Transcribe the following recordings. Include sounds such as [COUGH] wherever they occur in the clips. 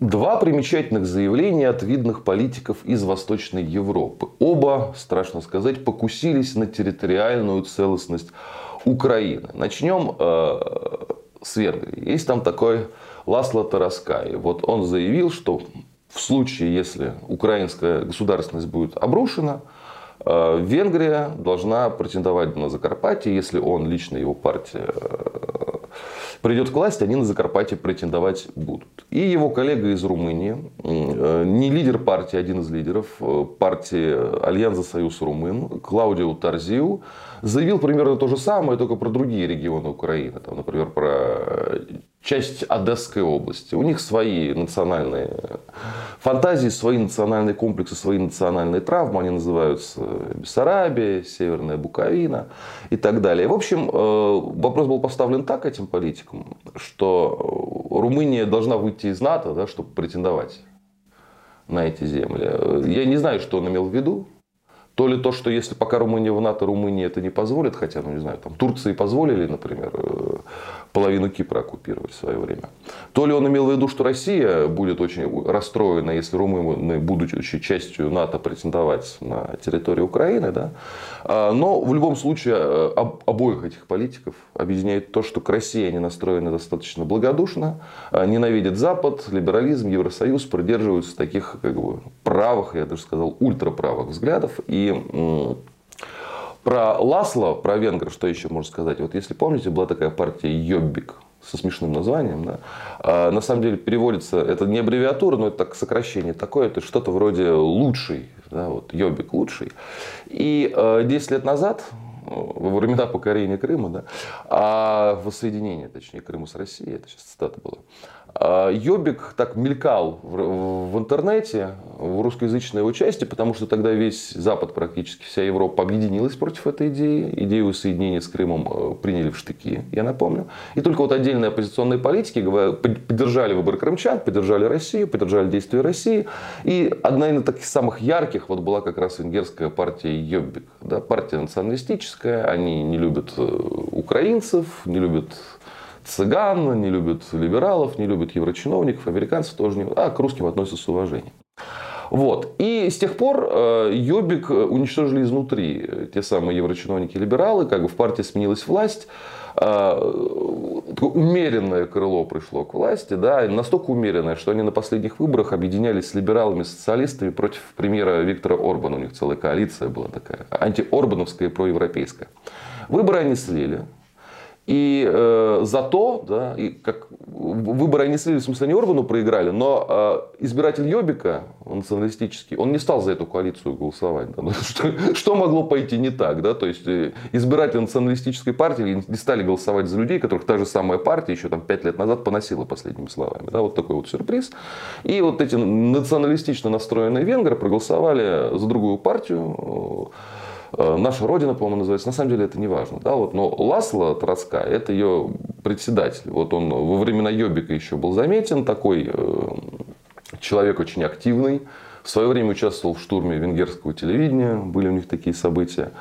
Два примечательных заявления от видных политиков из Восточной Европы. Оба, страшно сказать, покусились на территориальную целостность Украины. Начнем э, с Венгрии. Есть там такой Ласло Тараскай. Вот он заявил, что в случае, если украинская государственность будет обрушена, э, Венгрия должна претендовать на Закарпатье, если он, лично его партия, э, придет к власти, они на Закарпатье претендовать будут. И его коллега из Румынии, э, не лидер партии, один из лидеров э, партии Альянса Союз Румын, Клаудио Тарзиу, заявил примерно то же самое, только про другие регионы Украины. Там, например, про часть Одесской области. У них свои национальные фантазии, свои национальные комплексы, свои национальные травмы. Они называются Бессарабия, Северная Буковина и так далее. В общем, э, вопрос был поставлен так этим политикам, что Румыния должна выйти из НАТО, да, чтобы претендовать на эти земли. Я не знаю, что он имел в виду. То ли то, что если пока Румыния в НАТО, Румыния это не позволит, хотя, ну не знаю, там Турции позволили, например, э, половину Кипра оккупировать в свое время. То ли он имел в виду, что Россия будет очень расстроена, если румыны, будучи частью НАТО, претендовать на территорию Украины. Да? А, но в любом случае э, обоих этих политиков объединяет то, что к России они настроены достаточно благодушно, а, ненавидят Запад, либерализм, Евросоюз, придерживаются таких как бы, правых, я даже сказал, ультраправых взглядов. И про Ласло, про венгра, что еще можно сказать? Вот если помните, была такая партия Йоббик со смешным названием. Да? А, на самом деле переводится, это не аббревиатура, но это так сокращение такое, это что-то вроде лучший, да, вот Йобик лучший. И э, 10 лет назад, во времена покорения Крыма, да, а воссоединения, точнее, Крыма с Россией, это сейчас цитата была, а, Йобик так мелькал в, интернете, в русскоязычной его части, потому что тогда весь Запад, практически вся Европа объединилась против этой идеи. Идею соединения с Крымом э, приняли в штыки, я напомню. И только вот отдельные оппозиционные политики поддержали выбор крымчан, поддержали Россию, поддержали действия России. И одна из таких самых ярких вот была как раз венгерская партия Йобик. Да, партия националистическая, они не любят э, украинцев, не любят цыган, не любят либералов, не любят еврочиновников, американцев тоже не а к русским относятся с уважением. Вот. И с тех пор э, Йобик уничтожили изнутри. Те самые еврочиновники-либералы, как бы в партии сменилась власть, э, умеренное крыло пришло к власти, да, настолько умеренное, что они на последних выборах объединялись с либералами, социалистами против премьера Виктора Орбана. У них целая коалиция была такая, антиорбановская и проевропейская. Выборы они слили. И э, зато, да, и как выборы они слили, в смысле, не Орбану проиграли, но э, избиратель Йобика, националистический, он не стал за эту коалицию голосовать. Да, [LAUGHS] ну, что, что могло пойти не так? Да? То есть, э, избиратели националистической партии не стали голосовать за людей, которых та же самая партия еще там, пять лет назад поносила последними словами. Да? Вот такой вот сюрприз. И вот эти националистично настроенные венгры проголосовали за другую партию, Э, наша Родина, по-моему, называется. На самом деле это не важно. Да? Вот, но Ласло Троцка, это ее председатель. Вот он во времена Йобика еще был заметен, такой э, человек очень активный. В свое время участвовал в штурме венгерского телевидения, были у них такие события.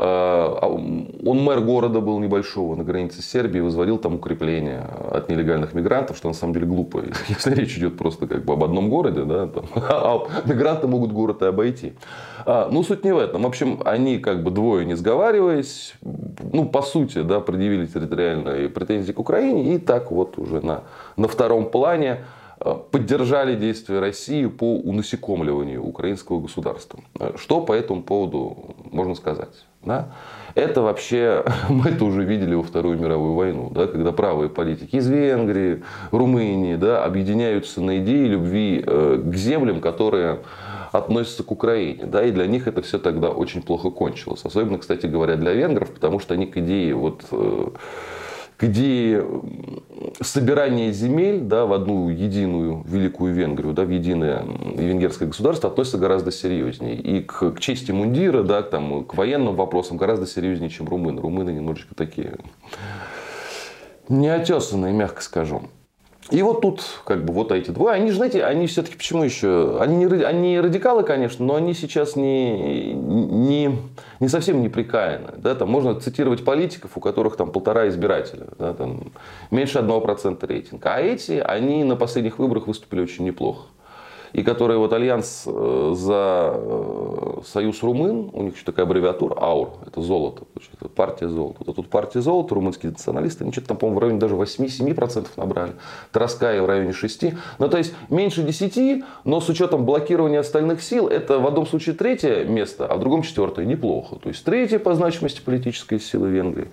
Э, а он мэр города был небольшого на границе Сербии, возводил там укрепления от нелегальных мигрантов, что на самом деле глупо, [LAUGHS] если речь идет просто как бы об одном городе, да, там, [LAUGHS] а мигранты могут город и обойти. А, ну, суть не в этом. В общем, они как бы двое не сговариваясь, ну, по сути, да, предъявили территориальные претензии к Украине, и так вот уже на, на втором плане Э, поддержали действия России по унасекомливанию украинского государства. Э, что по этому поводу можно сказать? Да? Это вообще, [LAUGHS] мы это уже видели во Вторую мировую войну, да, когда правые политики из Венгрии, Румынии да, объединяются на идее любви э, к землям, которые относятся к Украине. Да, и для них это все тогда очень плохо кончилось. Особенно, кстати говоря, для венгров, потому что они к идее вот, где собирание земель да, в одну единую Великую Венгрию, да, в единое венгерское государство относится гораздо серьезнее. И к, к чести мундира, да, к, там, к военным вопросам гораздо серьезнее, чем румыны. Румыны немножечко такие неотесанные, мягко скажу. И вот тут, как бы, вот эти двое, они, знаете, они все-таки почему еще? Они не, они радикалы, конечно, но они сейчас не, не, не совсем неприкаянны. Да? Там можно цитировать политиков, у которых там полтора избирателя, да? там, меньше одного процента рейтинга. А эти, они на последних выборах выступили очень неплохо и которые вот альянс э, за э, союз румын, у них еще такая аббревиатура, АУР, это золото, это партия золота. Вот тут партия золота, румынские националисты, они что-то там, по-моему, в районе даже 8-7% набрали. Троская в районе 6. Ну, то есть меньше 10, но с учетом блокирования остальных сил, это в одном случае третье место, а в другом четвертое. Неплохо. То есть третье по значимости политической силы Венгрии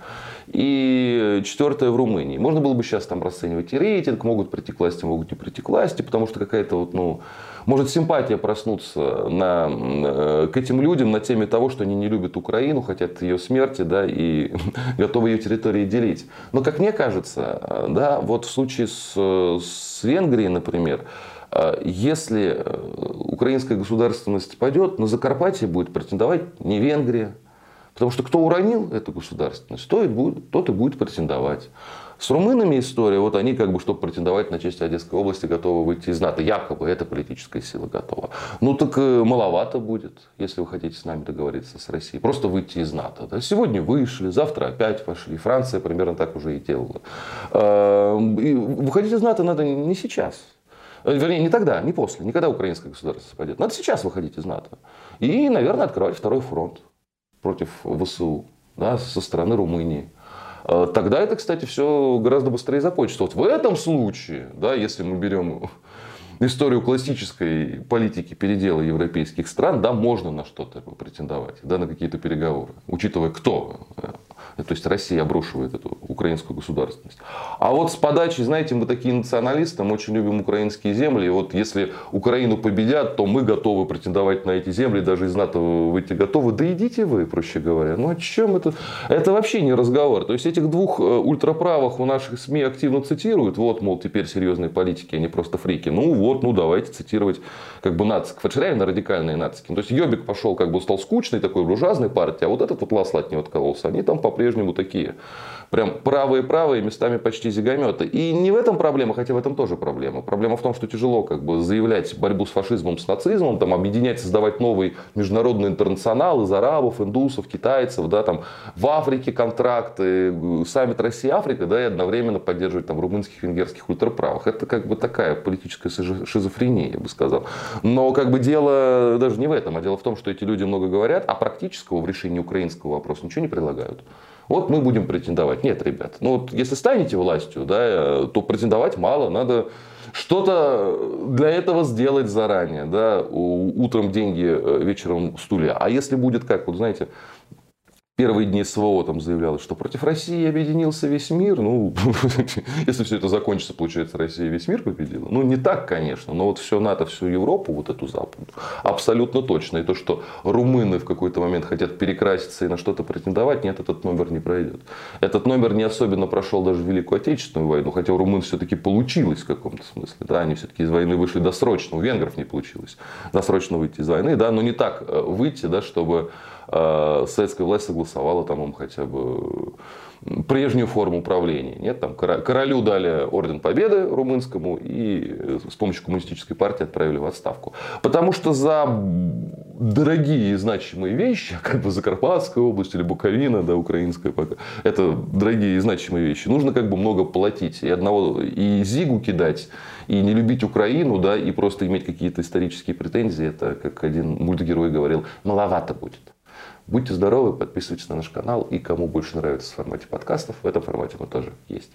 и четвертое в Румынии. Можно было бы сейчас там расценивать и рейтинг, могут прийти к власти, могут не прийти к власти, потому что какая-то вот, ну, может симпатия проснуться на, э, к этим людям на теме того, что они не любят Украину, хотят ее смерти, да, и [LAUGHS] готовы ее территории делить. Но, как мне кажется, да, вот в случае с, с Венгрией, например, э, если э, украинская государственность падет, на Закарпатье будет претендовать не Венгрия, Потому что кто уронил эту государственность, тот и будет, тот и будет претендовать. С румынами история, вот они как бы, чтобы претендовать на честь Одесской области, готовы выйти из НАТО. Якобы эта политическая сила готова. Ну так э, маловато будет, если вы хотите с нами договориться с Россией. Просто выйти из НАТО. Да? Сегодня вышли, завтра опять пошли. Франция примерно так уже и делала. Эм, и выходить из НАТО надо не сейчас. Э, вернее, не тогда, не после, не когда украинское государство пойдет. Надо сейчас выходить из НАТО. И, наверное, открывать второй фронт против ВСУ да, со стороны Румынии. А, тогда это, кстати, все гораздо быстрее закончится. Вот в этом случае, да, если мы берем историю классической политики передела европейских стран, да, можно на что-то претендовать, да, на какие-то переговоры, учитывая, кто то есть Россия обрушивает эту украинскую государственность. А вот с подачи, знаете, мы такие националисты, мы очень любим украинские земли. И вот если Украину победят, то мы готовы претендовать на эти земли, даже из НАТО выйти готовы. Да идите вы, проще говоря. Ну о чем это? Это вообще не разговор. То есть этих двух э, ультраправых у наших СМИ активно цитируют. Вот, мол, теперь серьезные политики, они просто фрики. Ну вот, ну давайте цитировать как бы нацик. Это радикальные нацики. То есть Йобик пошел, как бы стал скучный, такой буржуазной партии, а вот этот вот Ласло от него откололся. Они там по-прежнему по-прежнему такие. Прям правые-правые, местами почти зигометы. И не в этом проблема, хотя в этом тоже проблема. Проблема в том, что тяжело как бы заявлять борьбу с фашизмом, с нацизмом, там, объединять, создавать новый международный интернационал из арабов, индусов, китайцев, да, там, в Африке контракты, саммит Россия-Африка, да, и одновременно поддерживать там румынских, венгерских ультраправых. Это как бы такая политическая шизофрения, я бы сказал. Но как бы дело даже не в этом, а дело в том, что эти люди много говорят, а практического в решении украинского вопроса ничего не предлагают. Вот мы будем претендовать. Нет, ребят, ну вот если станете властью, да, то претендовать мало, надо что-то для этого сделать заранее, да, утром деньги, э, вечером стулья. А если будет как, вот знаете, первые дни СВО там заявлялось, что против России объединился весь мир. Ну, [LAUGHS] если все это закончится, получается, Россия весь мир победила. Ну, не так, конечно, но вот все НАТО, всю Европу, вот эту западную, абсолютно точно. И то, что румыны в какой-то момент хотят перекраситься и на что-то претендовать, нет, этот номер не пройдет. Этот номер не особенно прошел даже в Великую Отечественную войну, хотя у румын все-таки получилось в каком-то смысле. Да, они все-таки из войны вышли досрочно, у венгров не получилось досрочно выйти из войны, да, но не так э, выйти, да, чтобы э, советская власть согласовала там им хотя бы прежнюю форму управления. Нет, там королю дали орден победы румынскому и с помощью коммунистической партии отправили в отставку. Потому что за дорогие и значимые вещи, [LAUGHS] как бы Закарпатская область или Буковина, да, украинская пока, это дорогие и значимые вещи, нужно как бы много платить. И одного, и Зигу кидать, и не любить Украину, да, и просто иметь какие-то исторические претензии, это, как один мультгерой говорил, маловато будет. Будьте здоровы, подписывайтесь на наш канал. И кому больше нравится в формате подкастов, в этом формате мы тоже есть.